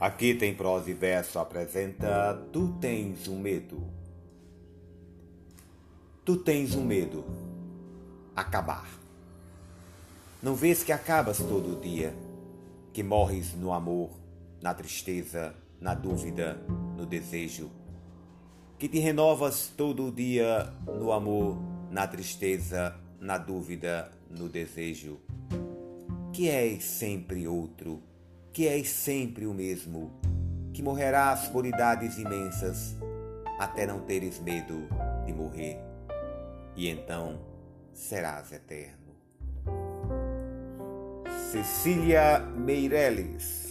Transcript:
Aqui tem prosa e verso apresenta Tu tens um medo. Tu tens um medo. Acabar. Não vês que acabas todo dia, que morres no amor, na tristeza, na dúvida, no desejo, que te renovas todo dia no amor, na tristeza, na dúvida, no desejo, que és sempre outro que és sempre o mesmo, que morrerás por idades imensas, até não teres medo de morrer, e então serás eterno. Cecília Meirelles